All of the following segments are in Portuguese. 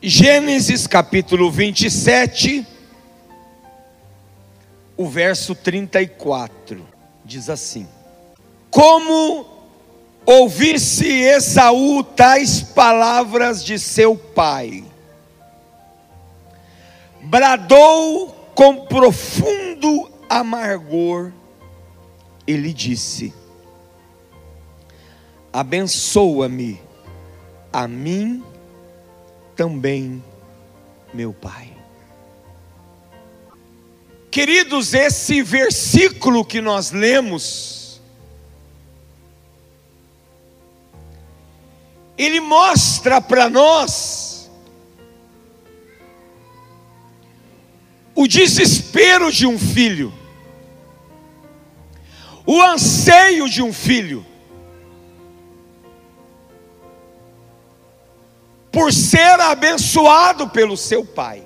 Gênesis capítulo 27, o verso 34, diz assim: Como ouvisse Esaú tais palavras de seu pai, bradou com profundo amargor, ele disse: Abençoa-me a mim também, meu pai. Queridos, esse versículo que nós lemos, ele mostra para nós o desespero de um filho, o anseio de um filho. Por ser abençoado pelo seu pai.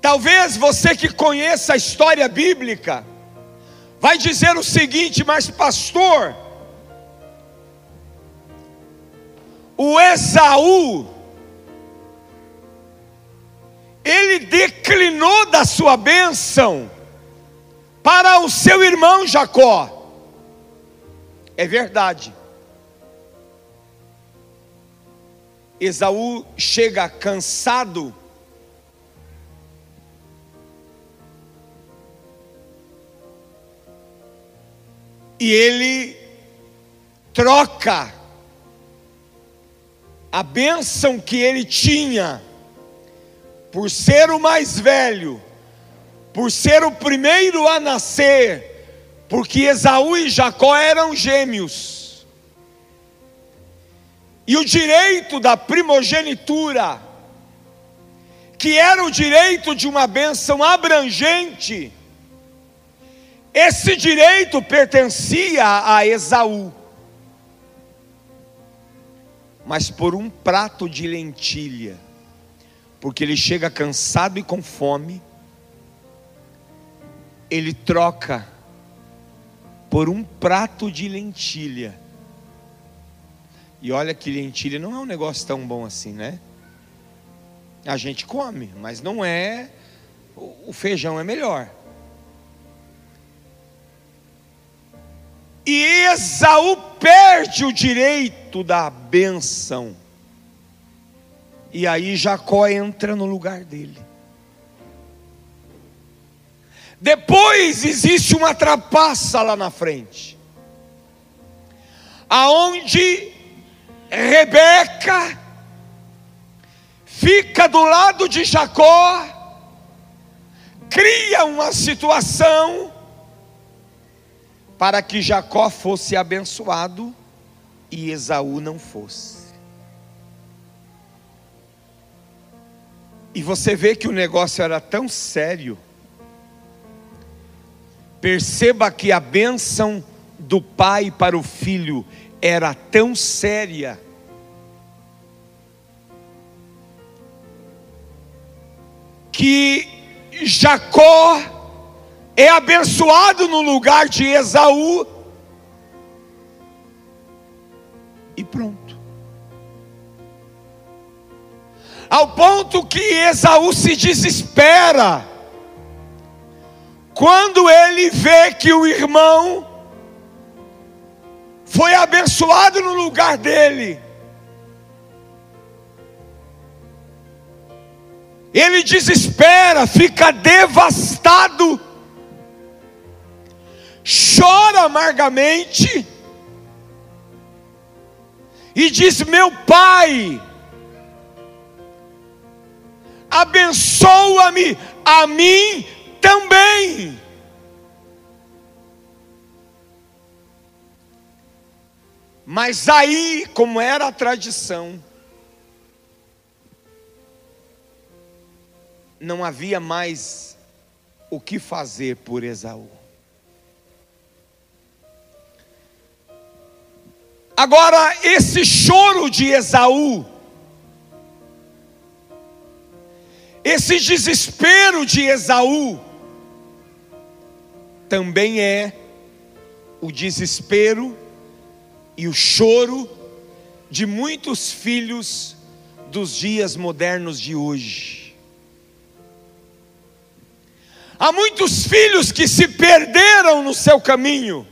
Talvez você que conheça a história bíblica, vai dizer o seguinte, mas pastor, o Esaú, ele declinou da sua bênção para o seu irmão Jacó. É verdade. Esaú chega cansado, e ele troca a bênção que ele tinha, por ser o mais velho, por ser o primeiro a nascer, porque Esaú e Jacó eram gêmeos. E o direito da primogenitura, que era o direito de uma bênção abrangente, esse direito pertencia a Esaú. Mas por um prato de lentilha, porque ele chega cansado e com fome, ele troca por um prato de lentilha e olha que lentilha não é um negócio tão bom assim, né? A gente come, mas não é. O feijão é melhor. E Esaú perde o direito da benção. E aí Jacó entra no lugar dele. Depois existe uma trapaça lá na frente. Aonde Rebeca fica do lado de Jacó, cria uma situação para que Jacó fosse abençoado e Esaú não fosse. E você vê que o negócio era tão sério. Perceba que a bênção do pai para o filho era tão séria. Que Jacó é abençoado no lugar de Esaú. E pronto. Ao ponto que Esaú se desespera. Quando ele vê que o irmão foi abençoado no lugar dele. Ele desespera, fica devastado, chora amargamente e diz: Meu pai, abençoa-me a mim também. Mas aí, como era a tradição, não havia mais o que fazer por Esaú. Agora, esse choro de Esaú, esse desespero de Esaú, também é o desespero e o choro de muitos filhos dos dias modernos de hoje. Há muitos filhos que se perderam no seu caminho.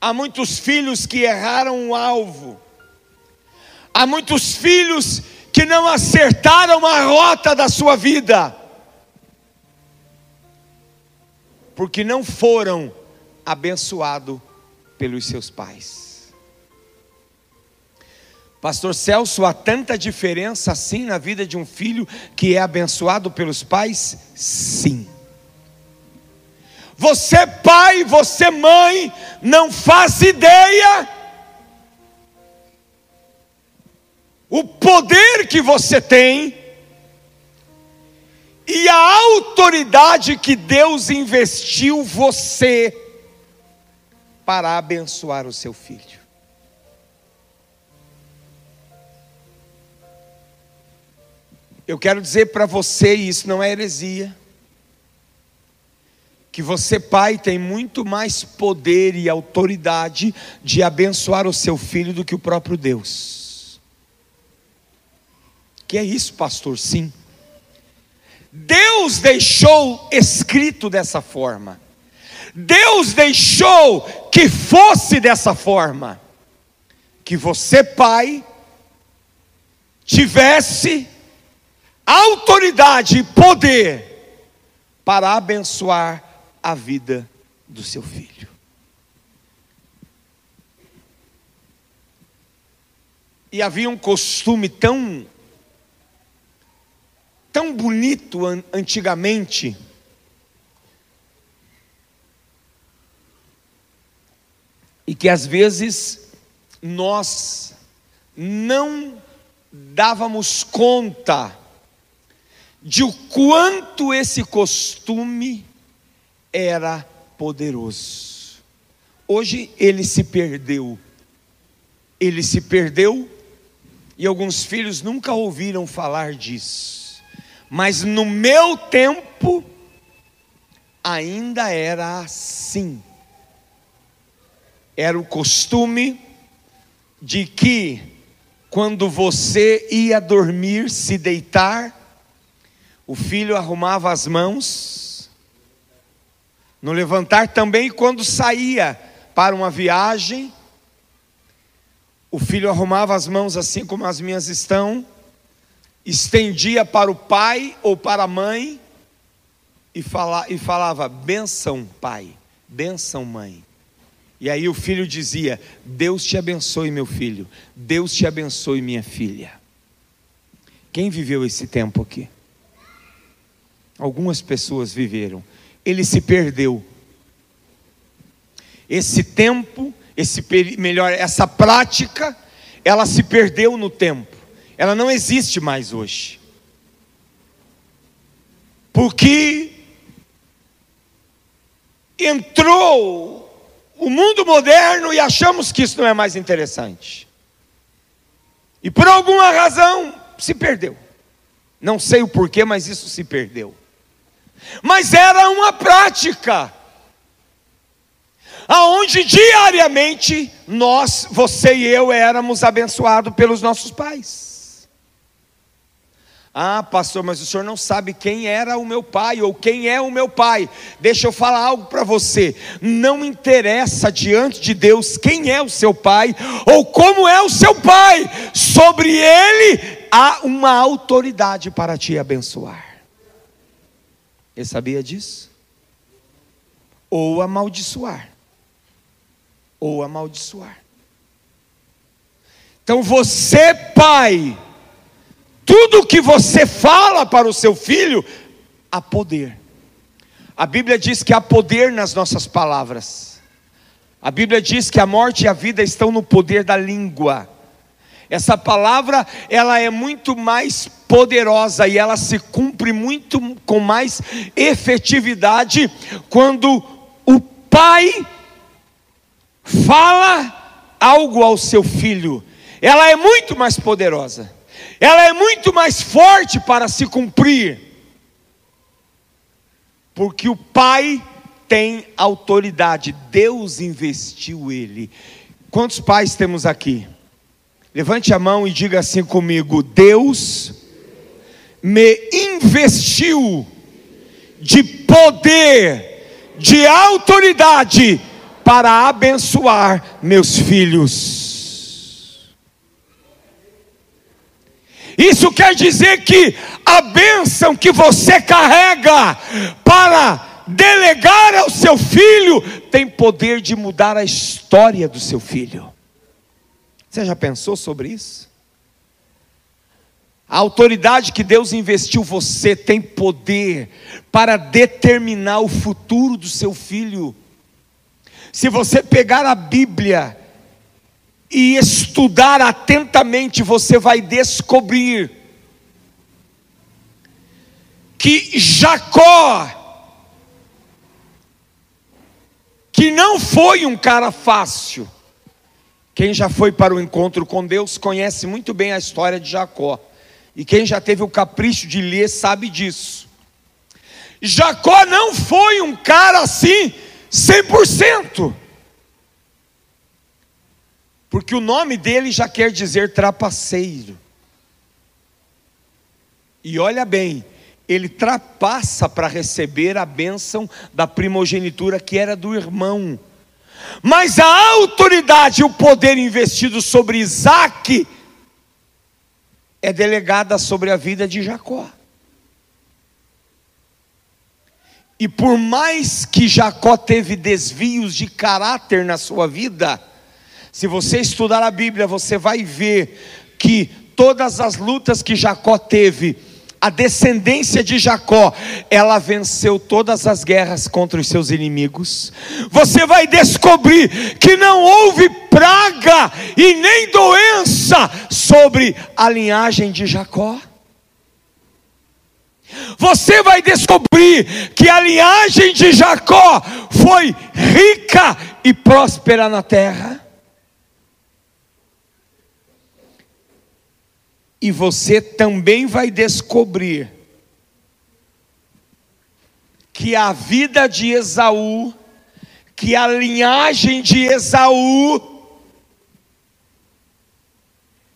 Há muitos filhos que erraram o alvo. Há muitos filhos que não acertaram a rota da sua vida. Porque não foram abençoados pelos seus pais. Pastor Celso, há tanta diferença assim na vida de um filho que é abençoado pelos pais? Sim. Você, pai, você, mãe, não faz ideia o poder que você tem e a autoridade que Deus investiu você para abençoar o seu filho. Eu quero dizer para você, e isso não é heresia, que você, pai, tem muito mais poder e autoridade de abençoar o seu filho do que o próprio Deus. Que é isso, pastor? Sim. Deus deixou escrito dessa forma. Deus deixou que fosse dessa forma. Que você, pai, tivesse autoridade e poder para abençoar a vida do seu filho. E havia um costume tão tão bonito antigamente que às vezes nós não dávamos conta de o quanto esse costume era poderoso. Hoje ele se perdeu. Ele se perdeu e alguns filhos nunca ouviram falar disso. Mas no meu tempo ainda era assim. Era o costume de que quando você ia dormir, se deitar, o filho arrumava as mãos, no levantar também, quando saía para uma viagem, o filho arrumava as mãos assim como as minhas estão, estendia para o pai ou para a mãe e, fala, e falava: benção, pai, benção, mãe. E aí o filho dizia: Deus te abençoe, meu filho, Deus te abençoe, minha filha. Quem viveu esse tempo aqui? Algumas pessoas viveram. Ele se perdeu. Esse tempo, esse melhor, essa prática, ela se perdeu no tempo. Ela não existe mais hoje. Porque entrou o mundo moderno e achamos que isso não é mais interessante. E por alguma razão se perdeu. Não sei o porquê, mas isso se perdeu mas era uma prática, aonde diariamente nós, você e eu, éramos abençoados pelos nossos pais. Ah, pastor, mas o senhor não sabe quem era o meu pai ou quem é o meu pai. Deixa eu falar algo para você. Não interessa diante de Deus quem é o seu pai ou como é o seu pai. Sobre ele há uma autoridade para te abençoar. Ele sabia disso? Ou amaldiçoar. Ou amaldiçoar. Então você, pai, tudo que você fala para o seu filho, há poder. A Bíblia diz que há poder nas nossas palavras. A Bíblia diz que a morte e a vida estão no poder da língua. Essa palavra, ela é muito mais poderosa e ela se cumpre muito com mais efetividade quando o pai fala algo ao seu filho. Ela é muito mais poderosa. Ela é muito mais forte para se cumprir. Porque o pai tem autoridade, Deus investiu ele. Quantos pais temos aqui? Levante a mão e diga assim comigo: Deus me investiu de poder, de autoridade para abençoar meus filhos. Isso quer dizer que a bênção que você carrega para delegar ao seu filho tem poder de mudar a história do seu filho. Você já pensou sobre isso? A autoridade que Deus investiu você tem poder para determinar o futuro do seu filho. Se você pegar a Bíblia e estudar atentamente, você vai descobrir que Jacó, que não foi um cara fácil, quem já foi para o encontro com Deus conhece muito bem a história de Jacó. E quem já teve o capricho de ler sabe disso. Jacó não foi um cara assim 100%. Porque o nome dele já quer dizer trapaceiro. E olha bem, ele trapassa para receber a bênção da primogenitura que era do irmão. Mas a autoridade e o poder investido sobre Isaac é delegada sobre a vida de Jacó. E por mais que Jacó teve desvios de caráter na sua vida, se você estudar a Bíblia, você vai ver que todas as lutas que Jacó teve, a descendência de Jacó, ela venceu todas as guerras contra os seus inimigos. Você vai descobrir que não houve praga e nem doença sobre a linhagem de Jacó. Você vai descobrir que a linhagem de Jacó foi rica e próspera na terra. E você também vai descobrir que a vida de Esaú, que a linhagem de Esaú,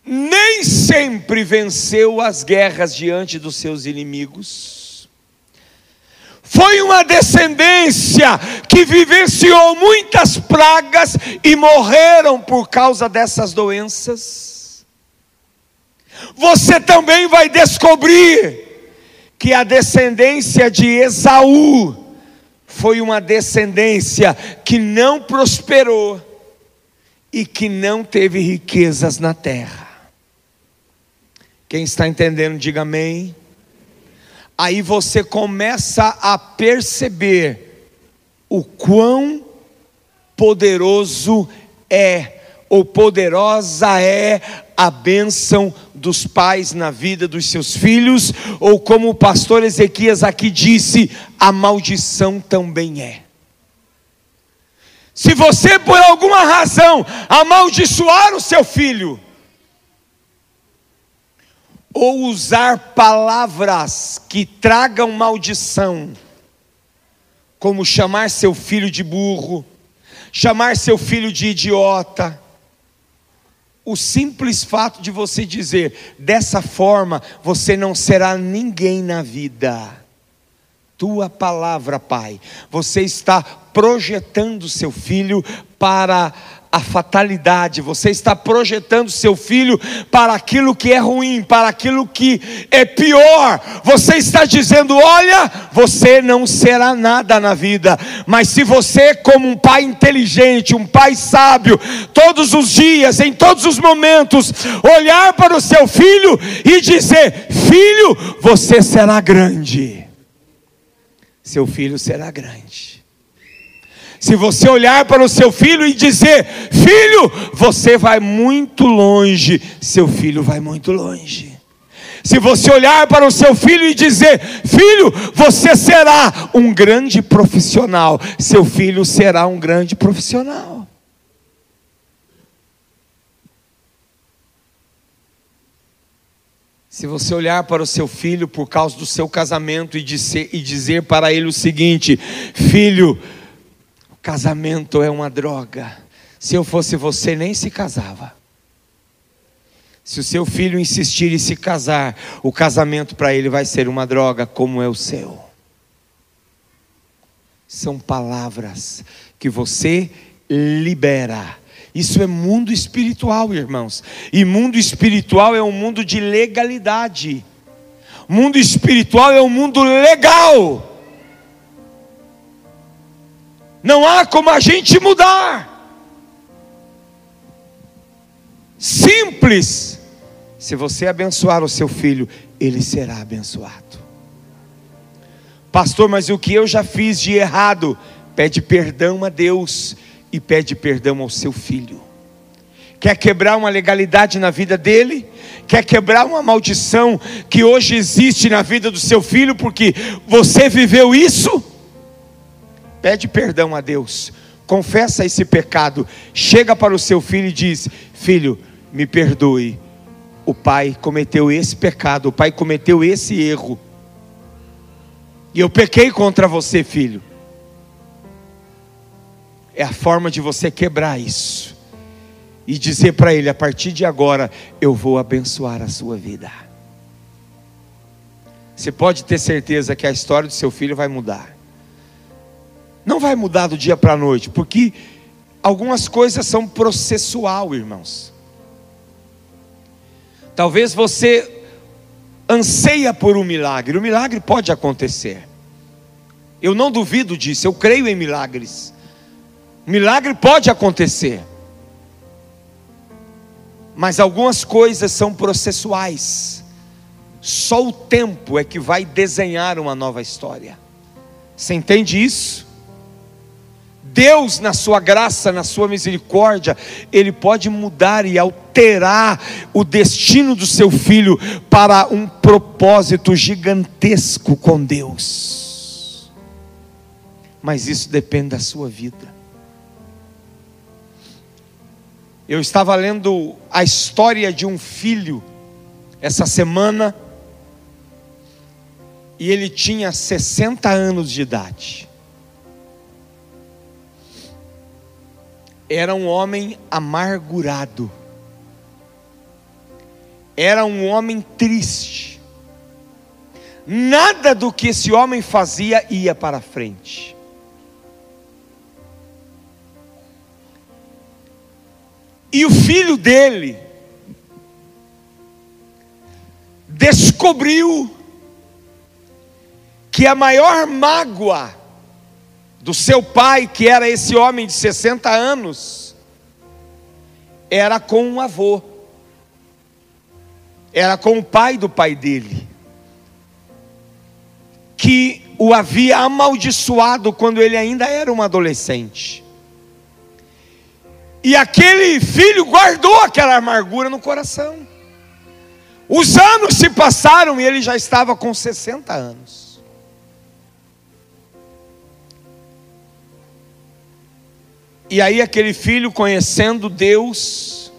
nem sempre venceu as guerras diante dos seus inimigos. Foi uma descendência que vivenciou muitas pragas e morreram por causa dessas doenças você também vai descobrir que a descendência de Esaú foi uma descendência que não prosperou e que não teve riquezas na terra. Quem está entendendo, diga amém. Aí você começa a perceber o quão poderoso é, ou poderosa é a bênção dos pais na vida dos seus filhos, ou como o pastor Ezequias aqui disse, a maldição também é. Se você por alguma razão amaldiçoar o seu filho, ou usar palavras que tragam maldição, como chamar seu filho de burro, chamar seu filho de idiota, o simples fato de você dizer, dessa forma você não será ninguém na vida. Tua palavra, Pai, você está projetando seu filho para a fatalidade, você está projetando seu filho para aquilo que é ruim, para aquilo que é pior. Você está dizendo: olha, você não será nada na vida, mas se você, como um pai inteligente, um pai sábio, todos os dias, em todos os momentos, olhar para o seu filho e dizer: filho, você será grande, seu filho será grande. Se você olhar para o seu filho e dizer: Filho, você vai muito longe, seu filho vai muito longe. Se você olhar para o seu filho e dizer: Filho, você será um grande profissional, seu filho será um grande profissional. Se você olhar para o seu filho por causa do seu casamento e dizer, e dizer para ele o seguinte: Filho, Casamento é uma droga. Se eu fosse você, nem se casava. Se o seu filho insistir em se casar, o casamento para ele vai ser uma droga, como é o seu. São palavras que você libera. Isso é mundo espiritual, irmãos. E mundo espiritual é um mundo de legalidade. Mundo espiritual é um mundo legal. Não há como a gente mudar. Simples. Se você abençoar o seu filho, ele será abençoado. Pastor, mas o que eu já fiz de errado? Pede perdão a Deus e pede perdão ao seu filho. Quer quebrar uma legalidade na vida dele? Quer quebrar uma maldição que hoje existe na vida do seu filho porque você viveu isso? Pede perdão a Deus, confessa esse pecado, chega para o seu filho e diz: Filho, me perdoe. O pai cometeu esse pecado, o pai cometeu esse erro. E eu pequei contra você, filho. É a forma de você quebrar isso e dizer para ele: a partir de agora eu vou abençoar a sua vida. Você pode ter certeza que a história do seu filho vai mudar. Não vai mudar do dia para a noite, porque algumas coisas são processual, irmãos. Talvez você anseia por um milagre. O milagre pode acontecer. Eu não duvido disso, eu creio em milagres. Milagre pode acontecer. Mas algumas coisas são processuais. Só o tempo é que vai desenhar uma nova história. Você entende isso? Deus, na sua graça, na sua misericórdia, Ele pode mudar e alterar o destino do seu filho para um propósito gigantesco com Deus. Mas isso depende da sua vida. Eu estava lendo a história de um filho essa semana, e ele tinha 60 anos de idade. Era um homem amargurado, era um homem triste. Nada do que esse homem fazia ia para frente. E o filho dele descobriu que a maior mágoa do seu pai, que era esse homem de 60 anos, era com um avô, era com o pai do pai dele, que o havia amaldiçoado quando ele ainda era um adolescente. E aquele filho guardou aquela amargura no coração. Os anos se passaram e ele já estava com 60 anos. E aí aquele filho, conhecendo Deus,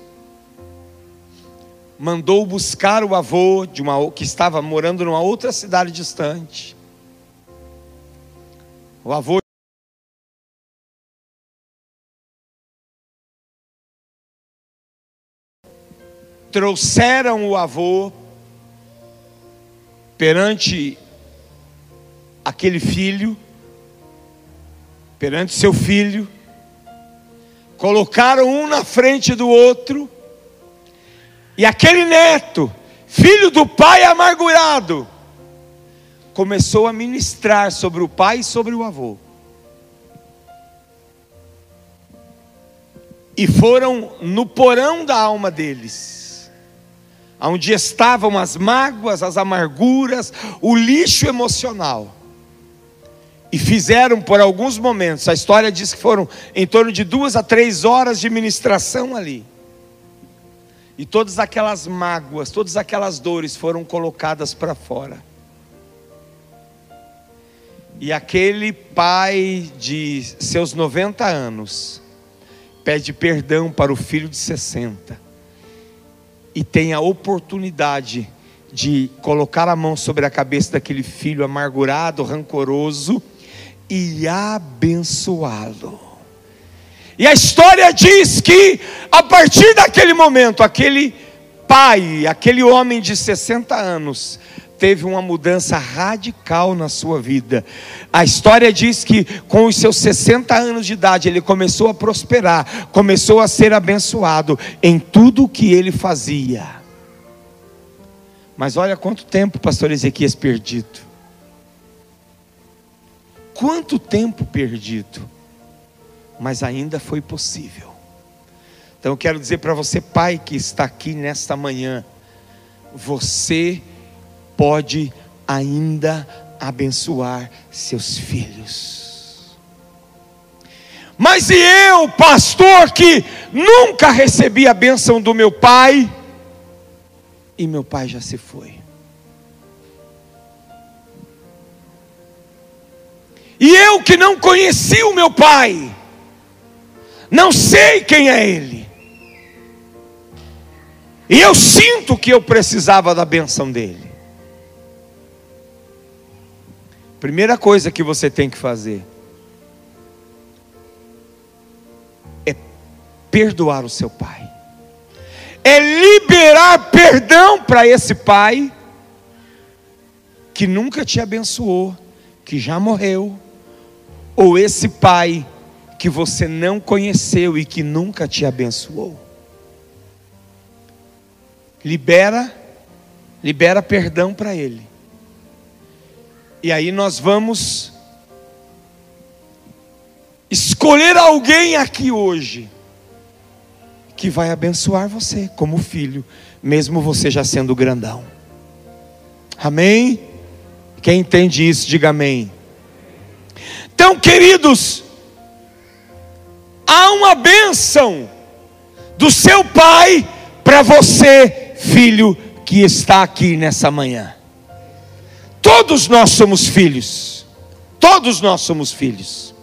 mandou buscar o avô de uma que estava morando numa outra cidade distante. O avô trouxeram o avô perante aquele filho, perante seu filho, colocaram um na frente do outro, e aquele neto, filho do pai amargurado, começou a ministrar sobre o pai e sobre o avô. E foram no porão da alma deles, onde estavam as mágoas, as amarguras, o lixo emocional e fizeram por alguns momentos, a história diz que foram em torno de duas a três horas de ministração ali. E todas aquelas mágoas, todas aquelas dores foram colocadas para fora. E aquele pai de seus 90 anos pede perdão para o filho de 60 e tem a oportunidade de colocar a mão sobre a cabeça daquele filho amargurado, rancoroso e abençoá-lo. E a história diz que, a partir daquele momento, aquele pai, aquele homem de 60 anos, teve uma mudança radical na sua vida. A história diz que com os seus 60 anos de idade ele começou a prosperar, começou a ser abençoado em tudo o que ele fazia. Mas olha quanto tempo pastor Ezequias perdido. Quanto tempo perdido. Mas ainda foi possível. Então eu quero dizer para você, pai que está aqui nesta manhã, você pode ainda abençoar seus filhos. Mas e eu, pastor, que nunca recebi a bênção do meu pai, e meu pai já se foi. E eu que não conheci o meu pai, não sei quem é ele. E eu sinto que eu precisava da benção dele. Primeira coisa que você tem que fazer é perdoar o seu pai, é liberar perdão para esse pai que nunca te abençoou, que já morreu, ou esse pai que você não conheceu e que nunca te abençoou. Libera, libera perdão para ele. E aí nós vamos escolher alguém aqui hoje que vai abençoar você como filho, mesmo você já sendo grandão. Amém? Quem entende isso, diga amém. Então, queridos, há uma bênção do seu pai para você, filho, que está aqui nessa manhã. Todos nós somos filhos. Todos nós somos filhos.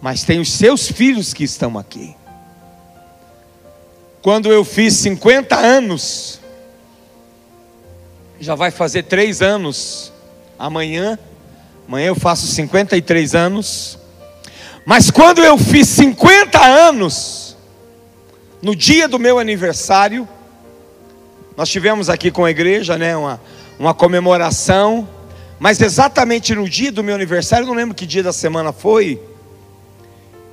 Mas tem os seus filhos que estão aqui. Quando eu fiz 50 anos, já vai fazer três anos amanhã. Amanhã eu faço 53 anos. Mas quando eu fiz 50 anos, no dia do meu aniversário, nós tivemos aqui com a igreja, né, uma, uma comemoração, mas exatamente no dia do meu aniversário, não lembro que dia da semana foi,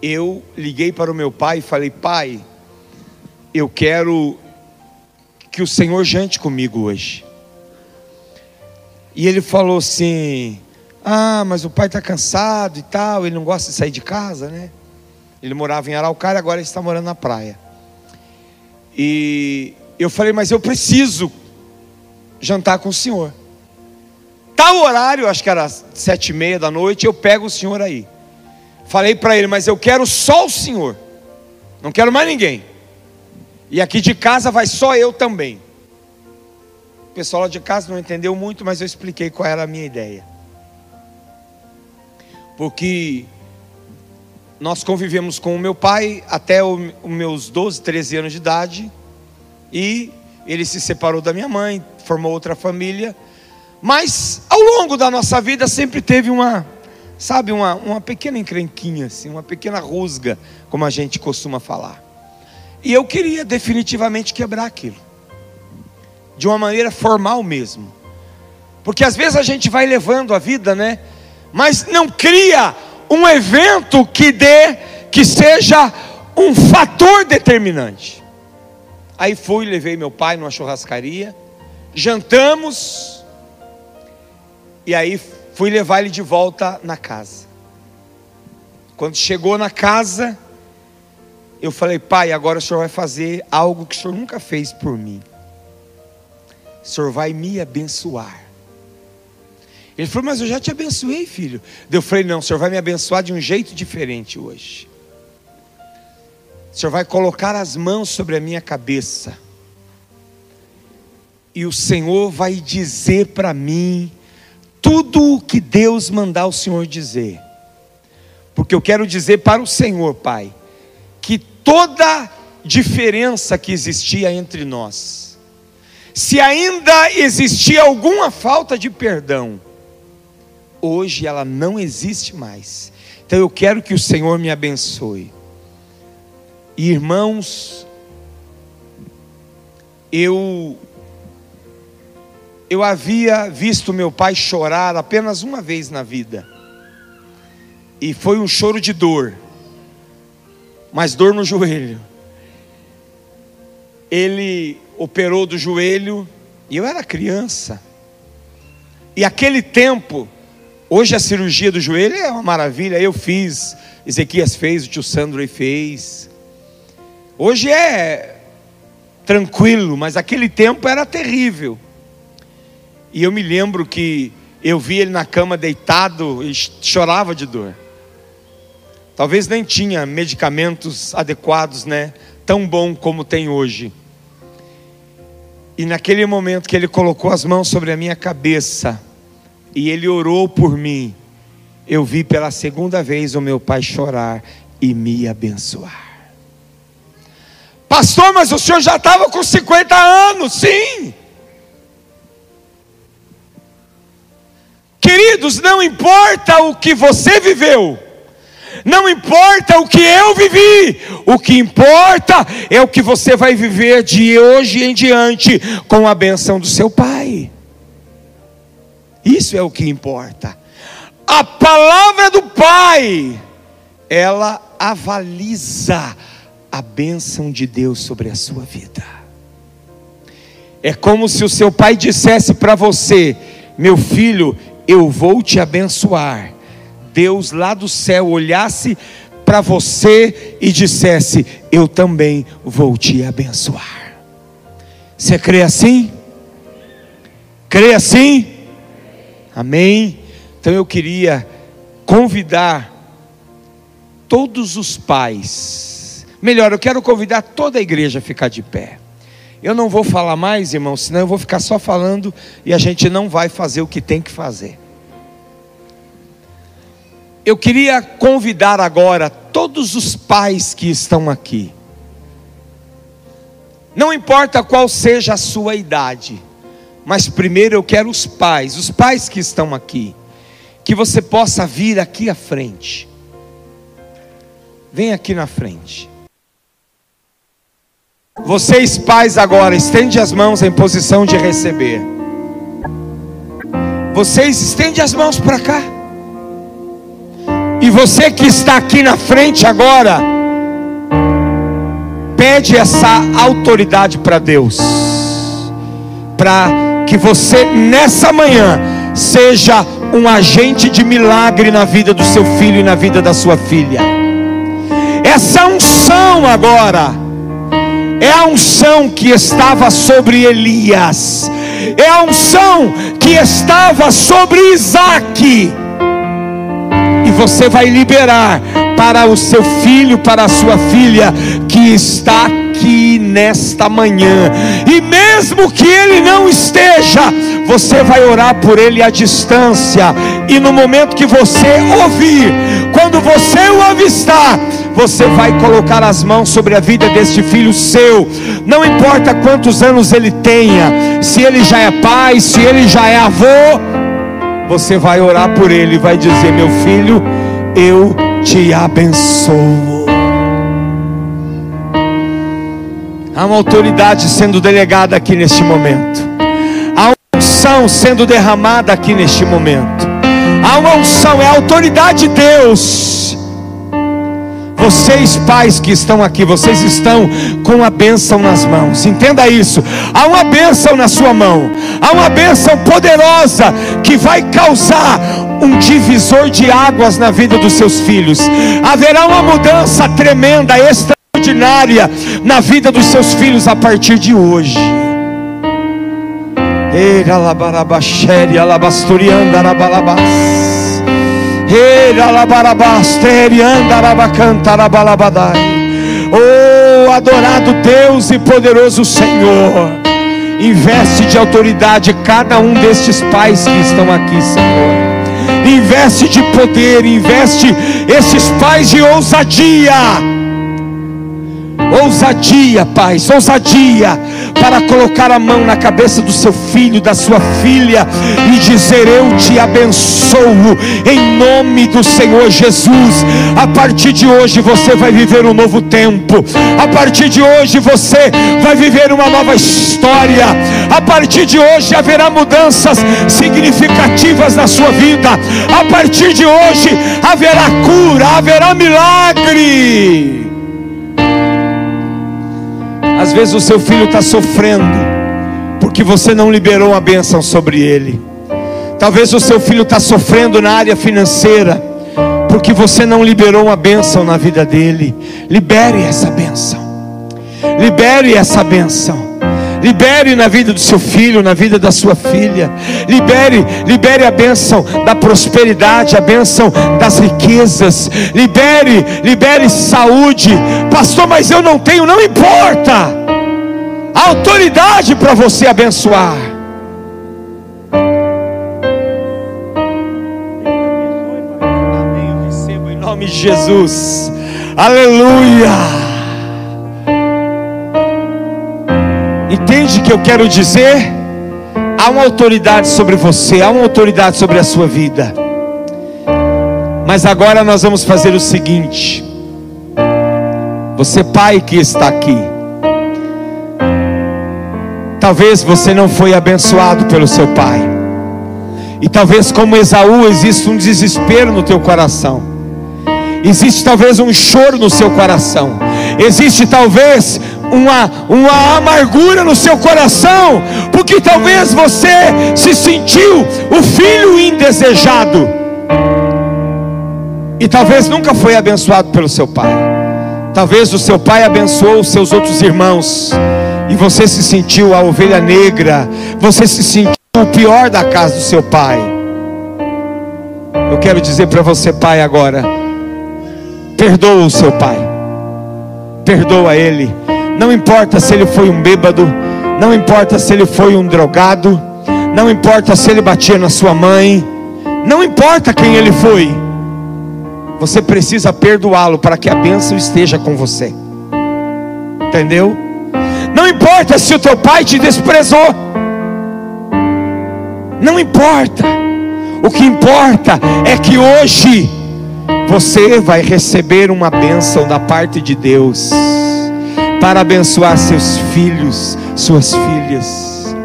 eu liguei para o meu pai e falei: Pai, eu quero que o Senhor jante comigo hoje. E ele falou assim: Ah, mas o pai está cansado e tal, ele não gosta de sair de casa, né? Ele morava em Araucária, agora ele está morando na praia. E eu falei: Mas eu preciso jantar com o senhor. Tal horário, acho que era sete e meia da noite, eu pego o senhor aí. Falei para ele, mas eu quero só o senhor, não quero mais ninguém. E aqui de casa vai só eu também. O pessoal lá de casa não entendeu muito, mas eu expliquei qual era a minha ideia. Porque nós convivemos com o meu pai até os meus 12, 13 anos de idade. E ele se separou da minha mãe, formou outra família. Mas ao longo da nossa vida sempre teve uma, sabe, uma, uma pequena encrenquinha, assim, uma pequena rusga, como a gente costuma falar. E eu queria definitivamente quebrar aquilo, de uma maneira formal mesmo. Porque às vezes a gente vai levando a vida, né? Mas não cria um evento que dê, que seja um fator determinante. Aí fui, levei meu pai numa churrascaria, jantamos, e aí fui levar ele de volta na casa. Quando chegou na casa, eu falei, pai, agora o senhor vai fazer algo que o senhor nunca fez por mim. O senhor vai me abençoar. Ele falou, mas eu já te abençoei, filho. Eu falei, não, o senhor vai me abençoar de um jeito diferente hoje. O Senhor vai colocar as mãos sobre a minha cabeça. E o Senhor vai dizer para mim tudo o que Deus mandar o Senhor dizer. Porque eu quero dizer para o Senhor, Pai, que toda diferença que existia entre nós, se ainda existia alguma falta de perdão, hoje ela não existe mais. Então eu quero que o Senhor me abençoe. Irmãos, eu eu havia visto meu pai chorar apenas uma vez na vida. E foi um choro de dor. Mas dor no joelho. Ele operou do joelho e eu era criança. E aquele tempo, hoje a cirurgia do joelho é uma maravilha. Eu fiz, Ezequias fez, o tio Sandro fez. Hoje é tranquilo, mas aquele tempo era terrível. E eu me lembro que eu vi ele na cama deitado e chorava de dor. Talvez nem tinha medicamentos adequados, né? Tão bom como tem hoje. E naquele momento que ele colocou as mãos sobre a minha cabeça e ele orou por mim, eu vi pela segunda vez o meu pai chorar e me abençoar. Pastor, mas o senhor já estava com 50 anos, sim. Queridos, não importa o que você viveu, não importa o que eu vivi, o que importa é o que você vai viver de hoje em diante com a benção do seu Pai. Isso é o que importa. A palavra do Pai, ela avaliza a bênção de Deus sobre a sua vida. É como se o seu pai dissesse para você: meu filho, eu vou te abençoar. Deus lá do céu olhasse para você e dissesse: Eu também vou te abençoar. Você crê assim? Crê assim? Amém? Então eu queria convidar todos os pais, melhor, eu quero convidar toda a igreja a ficar de pé. Eu não vou falar mais, irmão, senão eu vou ficar só falando e a gente não vai fazer o que tem que fazer. Eu queria convidar agora todos os pais que estão aqui. Não importa qual seja a sua idade, mas primeiro eu quero os pais, os pais que estão aqui, que você possa vir aqui à frente. Vem aqui na frente. Vocês pais agora, estende as mãos em posição de receber. Vocês estende as mãos para cá. E você que está aqui na frente agora, pede essa autoridade para Deus. Para que você nessa manhã seja um agente de milagre na vida do seu filho e na vida da sua filha. Essa unção agora é a unção que estava sobre Elias, é a unção que estava sobre Isaac, e você vai liberar para o seu filho, para a sua filha que está aqui nesta manhã, e mesmo que ele não esteja, você vai orar por ele à distância, e no momento que você ouvir, quando você o avistar, você vai colocar as mãos sobre a vida deste filho seu, não importa quantos anos ele tenha, se ele já é pai, se ele já é avô, você vai orar por ele e vai dizer: Meu filho, eu te abençoo. Há uma autoridade sendo delegada aqui neste momento, há uma unção sendo derramada aqui neste momento, há uma unção, é a autoridade de Deus vocês, pais que estão aqui, vocês estão com a bênção nas mãos. Entenda isso. Há uma bênção na sua mão. Há uma bênção poderosa que vai causar um divisor de águas na vida dos seus filhos. Haverá uma mudança tremenda, extraordinária na vida dos seus filhos a partir de hoje. Oh, adorado Deus e poderoso Senhor, investe de autoridade cada um destes pais que estão aqui, Senhor. Investe de poder, investe esses pais de ousadia. Ousadia, Pai, ousadia para colocar a mão na cabeça do seu filho, da sua filha e dizer: Eu te abençoo em nome do Senhor Jesus. A partir de hoje você vai viver um novo tempo, a partir de hoje você vai viver uma nova história, a partir de hoje haverá mudanças significativas na sua vida, a partir de hoje haverá cura, haverá milagre. Vezes o seu filho está sofrendo, porque você não liberou a bênção sobre ele. Talvez o seu filho está sofrendo na área financeira, porque você não liberou uma bênção na vida dele. Libere essa bênção. Libere essa bênção. Libere na vida do seu filho, na vida da sua filha. Libere, libere a bênção da prosperidade, a bênção das riquezas. Libere, libere saúde. Pastor, mas eu não tenho, não importa. A autoridade para você abençoar. Amém. Eu recebo em nome de Jesus. Aleluia. Que eu quero dizer? Há uma autoridade sobre você, há uma autoridade sobre a sua vida. Mas agora nós vamos fazer o seguinte: você, pai que está aqui, talvez você não foi abençoado pelo seu pai, e talvez, como Esaú, existe um desespero no teu coração, existe talvez um choro no seu coração, existe talvez uma, uma amargura no seu coração, porque talvez você se sentiu o filho indesejado, e talvez nunca foi abençoado pelo seu pai. Talvez o seu pai abençoou os seus outros irmãos, e você se sentiu a ovelha negra, você se sentiu o pior da casa do seu pai. Eu quero dizer para você, pai, agora: perdoa o seu pai, perdoa ele não importa se ele foi um bêbado, não importa se ele foi um drogado, não importa se ele batia na sua mãe, não importa quem ele foi, você precisa perdoá-lo para que a bênção esteja com você. Entendeu? Não importa se o teu pai te desprezou, não importa. O que importa é que hoje você vai receber uma bênção da parte de Deus para abençoar seus filhos, suas filhas.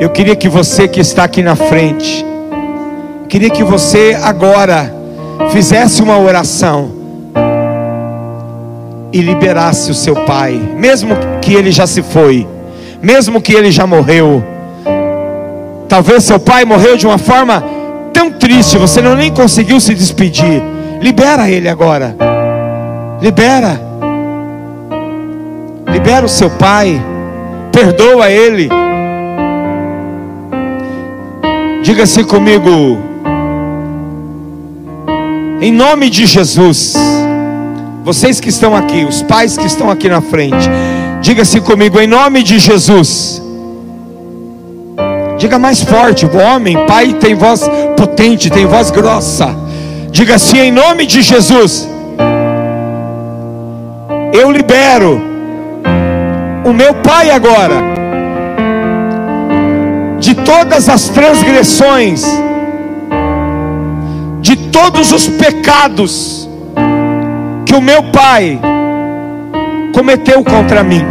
Eu queria que você que está aqui na frente, queria que você agora fizesse uma oração e liberasse o seu pai, mesmo que ele já se foi, mesmo que ele já morreu. Talvez seu pai morreu de uma forma tão triste, você não nem conseguiu se despedir. Libera ele agora. Libera. Libera o seu pai, perdoa ele. Diga assim comigo, em nome de Jesus, vocês que estão aqui, os pais que estão aqui na frente, diga assim comigo, em nome de Jesus. Diga mais forte, o homem, pai tem voz potente, tem voz grossa. Diga assim, em nome de Jesus. Eu libero o meu pai agora, de todas as transgressões, de todos os pecados que o meu pai cometeu contra mim,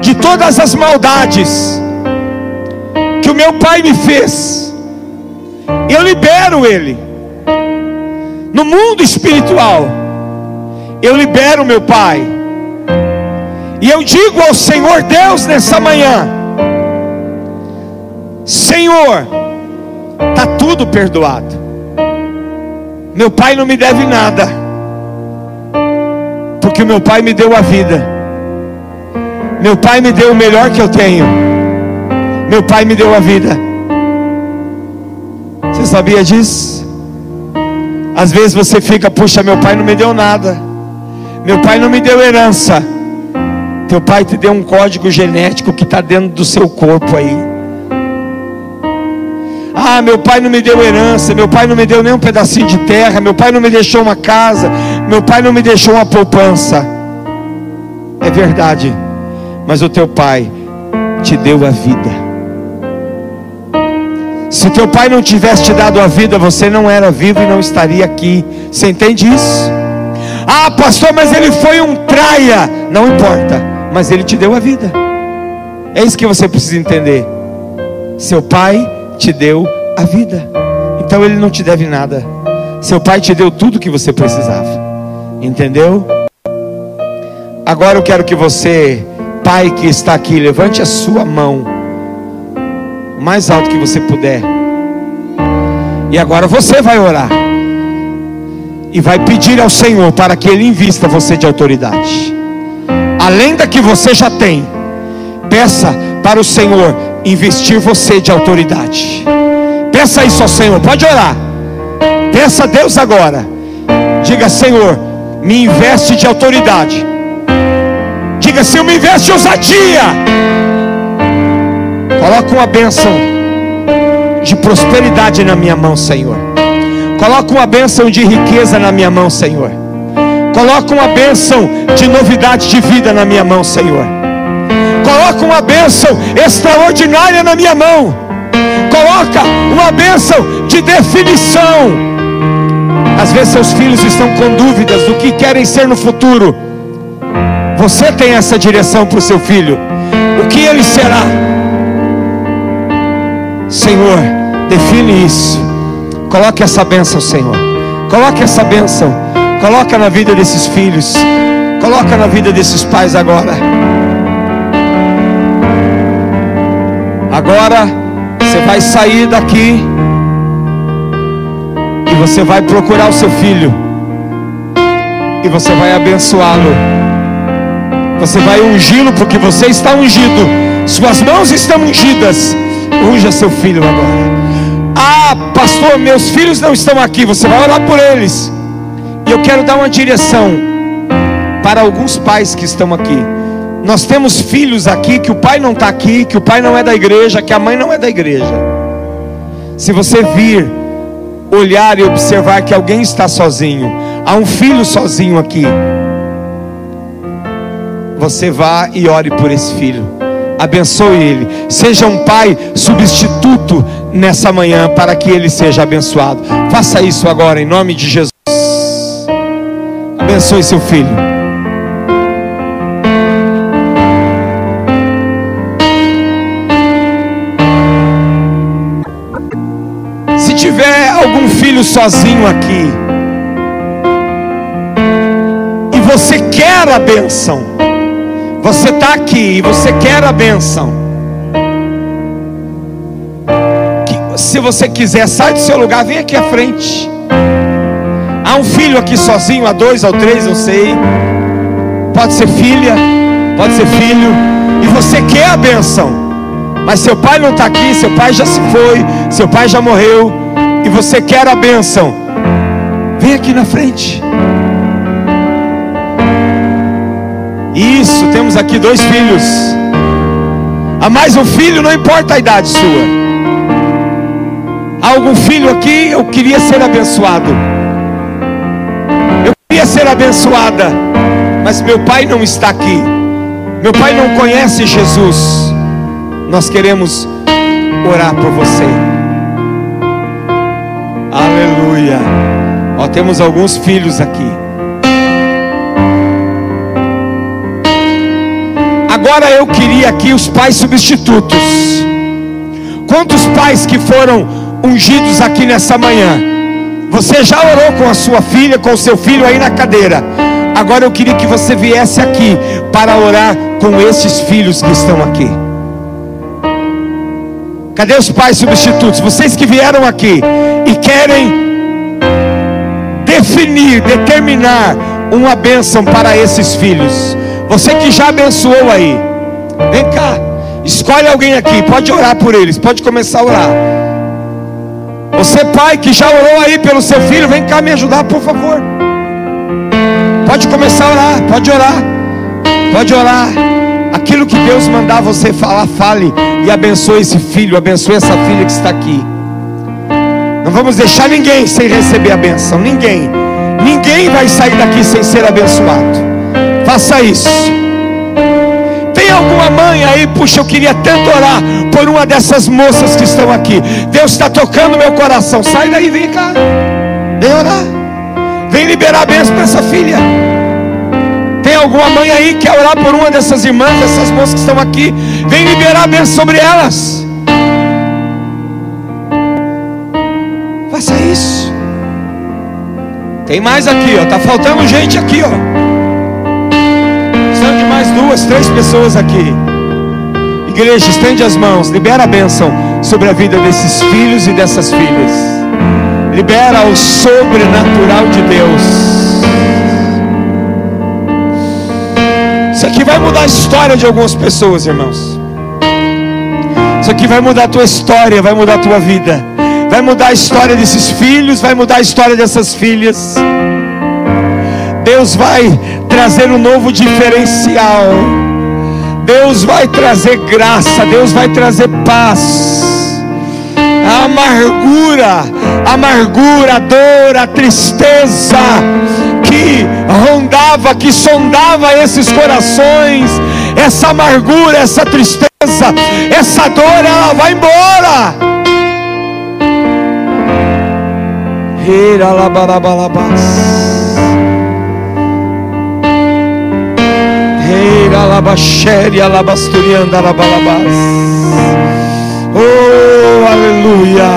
de todas as maldades que o meu pai me fez, eu libero ele. No mundo espiritual, eu libero meu pai e eu digo ao Senhor Deus nessa manhã: Senhor, está tudo perdoado. Meu pai não me deve nada, porque meu pai me deu a vida. Meu pai me deu o melhor que eu tenho. Meu pai me deu a vida. Você sabia disso? Às vezes você fica, puxa, meu pai não me deu nada. Meu pai não me deu herança. Teu pai te deu um código genético que está dentro do seu corpo aí. Ah, meu pai não me deu herança, meu pai não me deu nem um pedacinho de terra, meu pai não me deixou uma casa, meu pai não me deixou uma poupança. É verdade, mas o teu pai te deu a vida. Se teu pai não tivesse te dado a vida, você não era vivo e não estaria aqui. Você entende isso? Ah, pastor, mas ele foi um traia. Não importa, mas ele te deu a vida. É isso que você precisa entender. Seu pai te deu a vida, então ele não te deve nada. Seu pai te deu tudo que você precisava, entendeu? Agora eu quero que você, pai que está aqui, levante a sua mão, o mais alto que você puder, e agora você vai orar, e vai pedir ao Senhor para que Ele invista você de autoridade, além da que você já tem, peça para o Senhor investir você de autoridade. Peça isso ao Senhor, pode orar. Peça a Deus agora. Diga, Senhor, me investe de autoridade. Diga, Senhor, me investe de ousadia. Coloca uma bênção de prosperidade na minha mão, Senhor. Coloca uma bênção de riqueza na minha mão, Senhor. Coloca uma bênção de novidade de vida na minha mão, Senhor. Coloca uma bênção extraordinária na minha mão. Coloca uma bênção de definição. Às vezes seus filhos estão com dúvidas do que querem ser no futuro. Você tem essa direção para o seu filho. O que ele será? Senhor, define isso. Coloque essa bênção, Senhor. Coloque essa bênção. Coloca na vida desses filhos. Coloca na vida desses pais agora. Agora você vai sair daqui e você vai procurar o seu filho e você vai abençoá-lo. Você vai ungí-lo porque você está ungido. Suas mãos estão ungidas. Unja seu filho agora. Ah, pastor, meus filhos não estão aqui. Você vai orar por eles. E eu quero dar uma direção para alguns pais que estão aqui. Nós temos filhos aqui que o pai não está aqui, que o pai não é da igreja, que a mãe não é da igreja. Se você vir, olhar e observar que alguém está sozinho, há um filho sozinho aqui, você vá e ore por esse filho. Abençoe ele. Seja um pai substituto nessa manhã para que ele seja abençoado. Faça isso agora em nome de Jesus. Abençoe seu filho. filho sozinho aqui, e você quer a benção, você está aqui e você quer a benção. se você quiser, sai do seu lugar, vem aqui à frente. Um filho aqui sozinho, há dois, há três, eu sei. Pode ser filha, pode ser filho, e você quer a benção. Mas seu pai não está aqui, seu pai já se foi, seu pai já morreu e você quer a bênção, vem aqui na frente. Isso, temos aqui dois filhos. Há mais um filho, não importa a idade sua. Há algum filho aqui? Eu queria ser abençoado. Ser abençoada, mas meu pai não está aqui. Meu pai não conhece Jesus. Nós queremos orar por você. Aleluia. Ó, temos alguns filhos aqui. Agora eu queria aqui os pais substitutos. Quantos pais que foram ungidos aqui nessa manhã? Você já orou com a sua filha, com o seu filho aí na cadeira. Agora eu queria que você viesse aqui para orar com esses filhos que estão aqui. Cadê os pais substitutos? Vocês que vieram aqui e querem definir, determinar uma bênção para esses filhos. Você que já abençoou aí, vem cá, escolhe alguém aqui, pode orar por eles, pode começar a orar. Você, pai, que já orou aí pelo seu filho, vem cá me ajudar, por favor. Pode começar a orar, pode orar, pode orar. Aquilo que Deus mandar você falar, fale e abençoe esse filho, abençoe essa filha que está aqui. Não vamos deixar ninguém sem receber a benção, ninguém. Ninguém vai sair daqui sem ser abençoado. Faça isso. Alguma mãe aí, puxa, eu queria tanto orar por uma dessas moças que estão aqui. Deus está tocando meu coração. Sai daí, vem cá. Vem orar. Vem liberar a bênção para essa filha. Tem alguma mãe aí que quer orar por uma dessas irmãs, dessas moças que estão aqui? Vem liberar a bênção sobre elas. Faça isso. Tem mais aqui, ó. Tá faltando gente aqui, ó. Três pessoas aqui. Igreja, estende as mãos, libera a bênção sobre a vida desses filhos e dessas filhas. Libera o sobrenatural de Deus. Isso aqui vai mudar a história de algumas pessoas, irmãos. Isso aqui vai mudar a tua história, vai mudar a tua vida. Vai mudar a história desses filhos, vai mudar a história dessas filhas. Deus vai trazer um novo diferencial. Deus vai trazer graça, Deus vai trazer paz. A amargura, a amargura, a dor, a tristeza que rondava, que sondava esses corações, essa amargura, essa tristeza, essa dor, ela vai embora. Hiralabalabas. Hiralabaxere, alabasturianda, alabalabas. Oh, aleluia.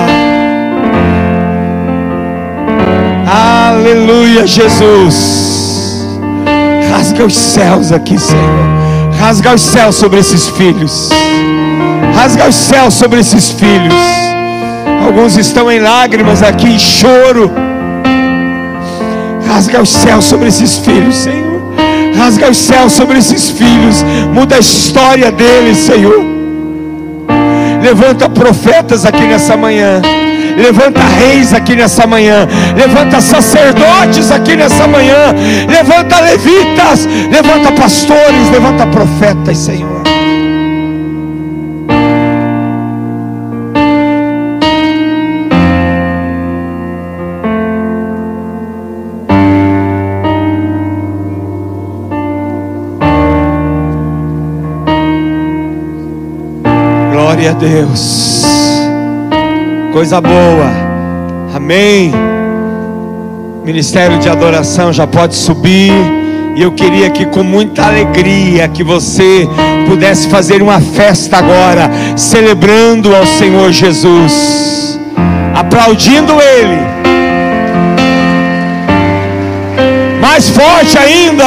Aleluia, Jesus. Rasga os céus aqui, Senhor. Rasga os céus sobre esses filhos. Rasga os céus sobre esses filhos. Alguns estão em lágrimas aqui, em choro. Rasga os céus sobre esses filhos, Senhor. Rasga os céus sobre esses filhos. Muda a história deles, Senhor. Levanta profetas aqui nessa manhã. Levanta reis aqui nessa manhã. Levanta sacerdotes aqui nessa manhã. Levanta levitas. Levanta pastores. Levanta profetas, Senhor. Deus. Coisa boa. Amém. Ministério de adoração já pode subir. E eu queria que com muita alegria que você pudesse fazer uma festa agora, celebrando ao Senhor Jesus, aplaudindo Ele. Mais forte ainda.